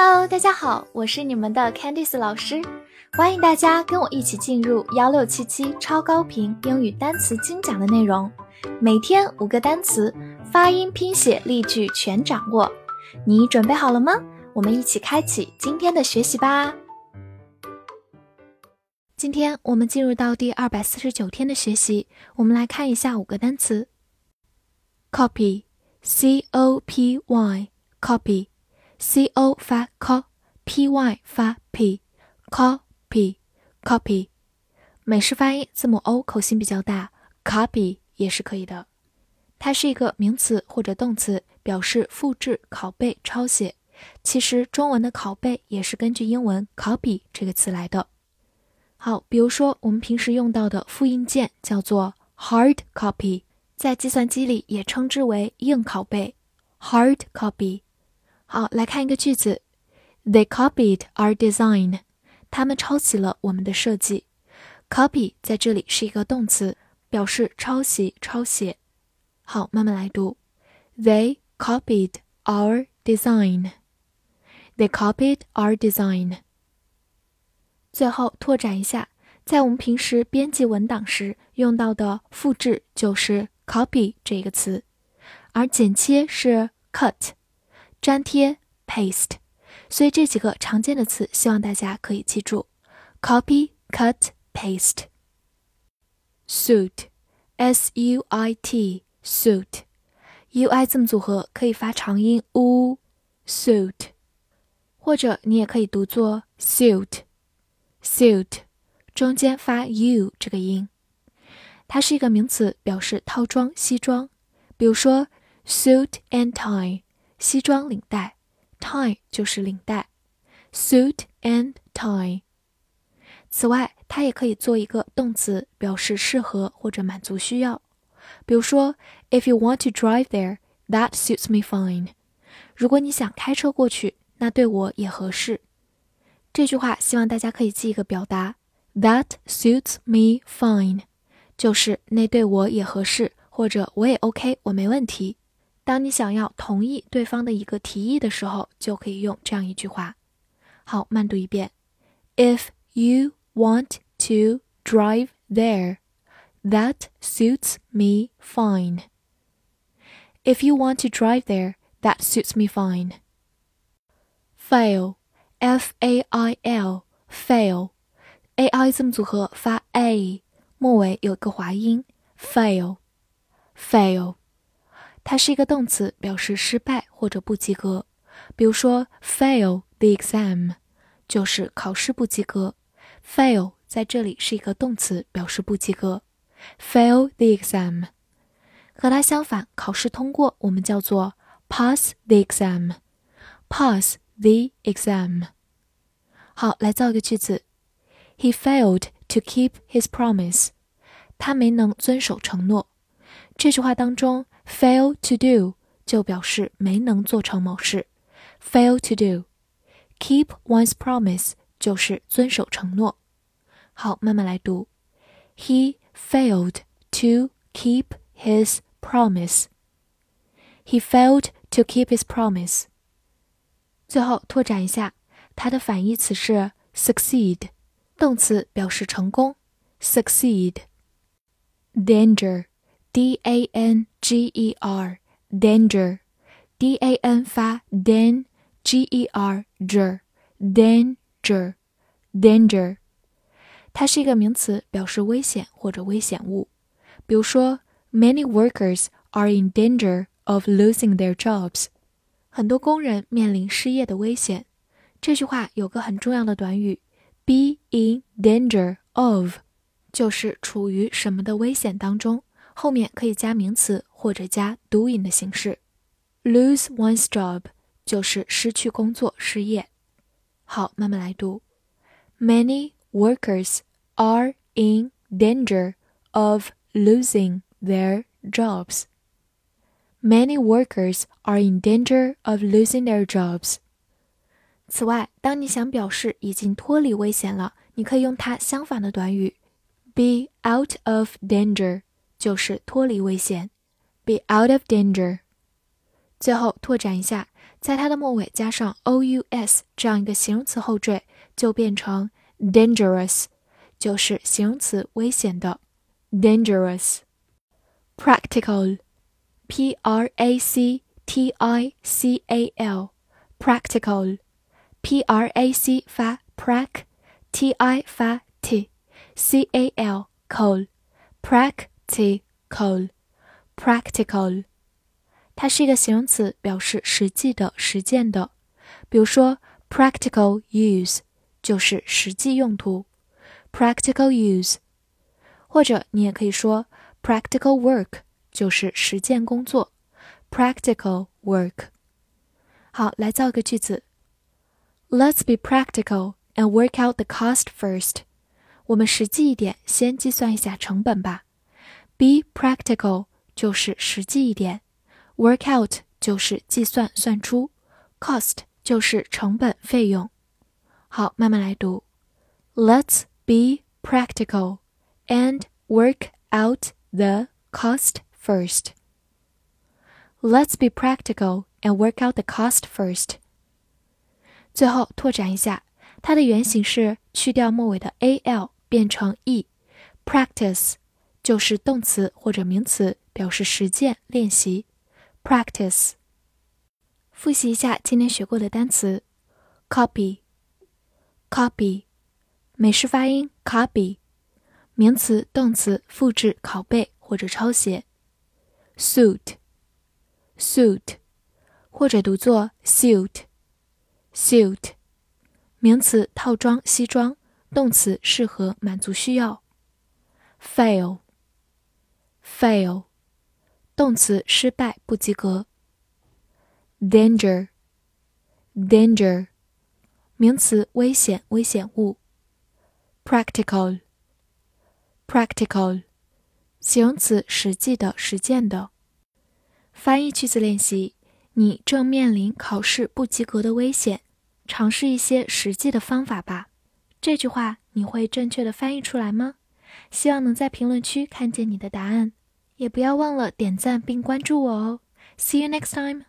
Hello，大家好，我是你们的 Candice 老师，欢迎大家跟我一起进入幺六七七超高频英语单词精讲的内容，每天五个单词，发音、拼写、例句全掌握，你准备好了吗？我们一起开启今天的学习吧。今天我们进入到第二百四十九天的学习，我们来看一下五个单词：copy，c o p y，copy。C o 发 co，p y 发 p，copy，copy，美式发音字母 o 口型比较大，copy 也是可以的。它是一个名词或者动词，表示复制、拷贝、抄写。其实中文的拷贝也是根据英文 copy 这个词来的。好，比如说我们平时用到的复印件叫做 hard copy，在计算机里也称之为硬拷贝，hard copy。好，来看一个句子：They copied our design。他们抄袭了我们的设计。Copy 在这里是一个动词，表示抄袭、抄写。好，慢慢来读：They copied our design。They copied our design。最后拓展一下，在我们平时编辑文档时用到的复制就是 copy 这个词，而剪切是 cut。粘贴 paste，所以这几个常见的词，希望大家可以记住：copy、cut、paste。suit，s u i t，suit，u i 字母组合可以发长音 u，suit，或者你也可以读作 suit，suit，中间发 u 这个音。它是一个名词，表示套装、西装。比如说 suit and tie。西装领带，tie 就是领带，suit and tie。此外，它也可以做一个动词，表示适合或者满足需要。比如说，If you want to drive there, that suits me fine。如果你想开车过去，那对我也合适。这句话希望大家可以记一个表达，That suits me fine，就是那对我也合适，或者我也 OK，我没问题。当你想要同意对方的一个提议的时候，就可以用这样一句话。好，慢读一遍：If you want to drive there, that suits me fine. If you want to drive there, that suits me fine. Fail, f a i l, fail, a i 字母组合发 a，末尾有一个滑音，fail, fail。 它是一个动词，表示失败或者不及格。比如说，fail the exam 就是考试不及格。fail 在这里是一个动词，表示不及格。fail the exam 和它相反，考试通过我们叫做 pass the exam。pass the exam。好，来造一个句子：He failed to keep his promise。他没能遵守承诺。这句话当中。Fail to do 就表示没能做成某事。Fail to do，keep one's promise 就是遵守承诺。好，慢慢来读。He failed to keep his promise. He failed to keep his promise. 最后拓展一下，它的反义词是 succeed，动词表示成功。Succeed. Danger. D A N G E R danger D A N 发 dan G E R ger danger danger，它是一个名词，表示危险或者危险物。比如说，Many workers are in danger of losing their jobs。很多工人面临失业的危险。这句话有个很重要的短语，be in danger of，就是处于什么的危险当中。 后面可以加名词或者加 doing 的形式。Lose one's job 就是失去工作、失业。好，慢慢来读。Many workers are in danger of losing their jobs. Many workers are in danger of losing their jobs. 此外，当你想表示已经脱离危险了，你可以用它相反的短语 be out of danger。 就是脱离危险，be out of danger。 最后拓展一下，在它的末尾加上 o u s 这样一个形容词后缀，就变成 dangerous，就是形容词危险的 dangerous。practical，p r a c t i c a l，practical，p r a c 发 prac，t i 发 t，c a l col，practical，practical。它是一个形容词，表示实际的、实践的。比如说，practical use 就是实际用途，practical use。或者你也可以说，practical work 就是实践工作，practical work。好，来造一个句子：Let's be practical and work out the cost first。我们实际一点，先计算一下成本吧。 Be practical 就是实际一点。Work out 就是计算算出，cost 就是成本费用。好，慢慢来读。Let's be practical and work out the cost first. Let's be practical and work out the cost first. 最后拓展一下，它的原型是去掉末尾的 al 变成 e，practice 就是动词或者名词，表示实践练习。Practice，复习一下今天学过的单词。：copy，copy，美式发音 copy，名词、动词复制、拷贝或者抄写。；suit，suit，或者读作 suit，suit，名词套装、西装，动词适合、满足需要。Fail Fail，。动词失败不及格。danger，danger，名词危险危险物。practical，practical，形容词实际的实践的。翻译句子练习：你正面临考试不及格的危险，尝试一些实际的方法吧。这句话你会正确的翻译出来吗？希望能在评论区看见你的答案。也不要忘了点赞并关注我哦。See you next time.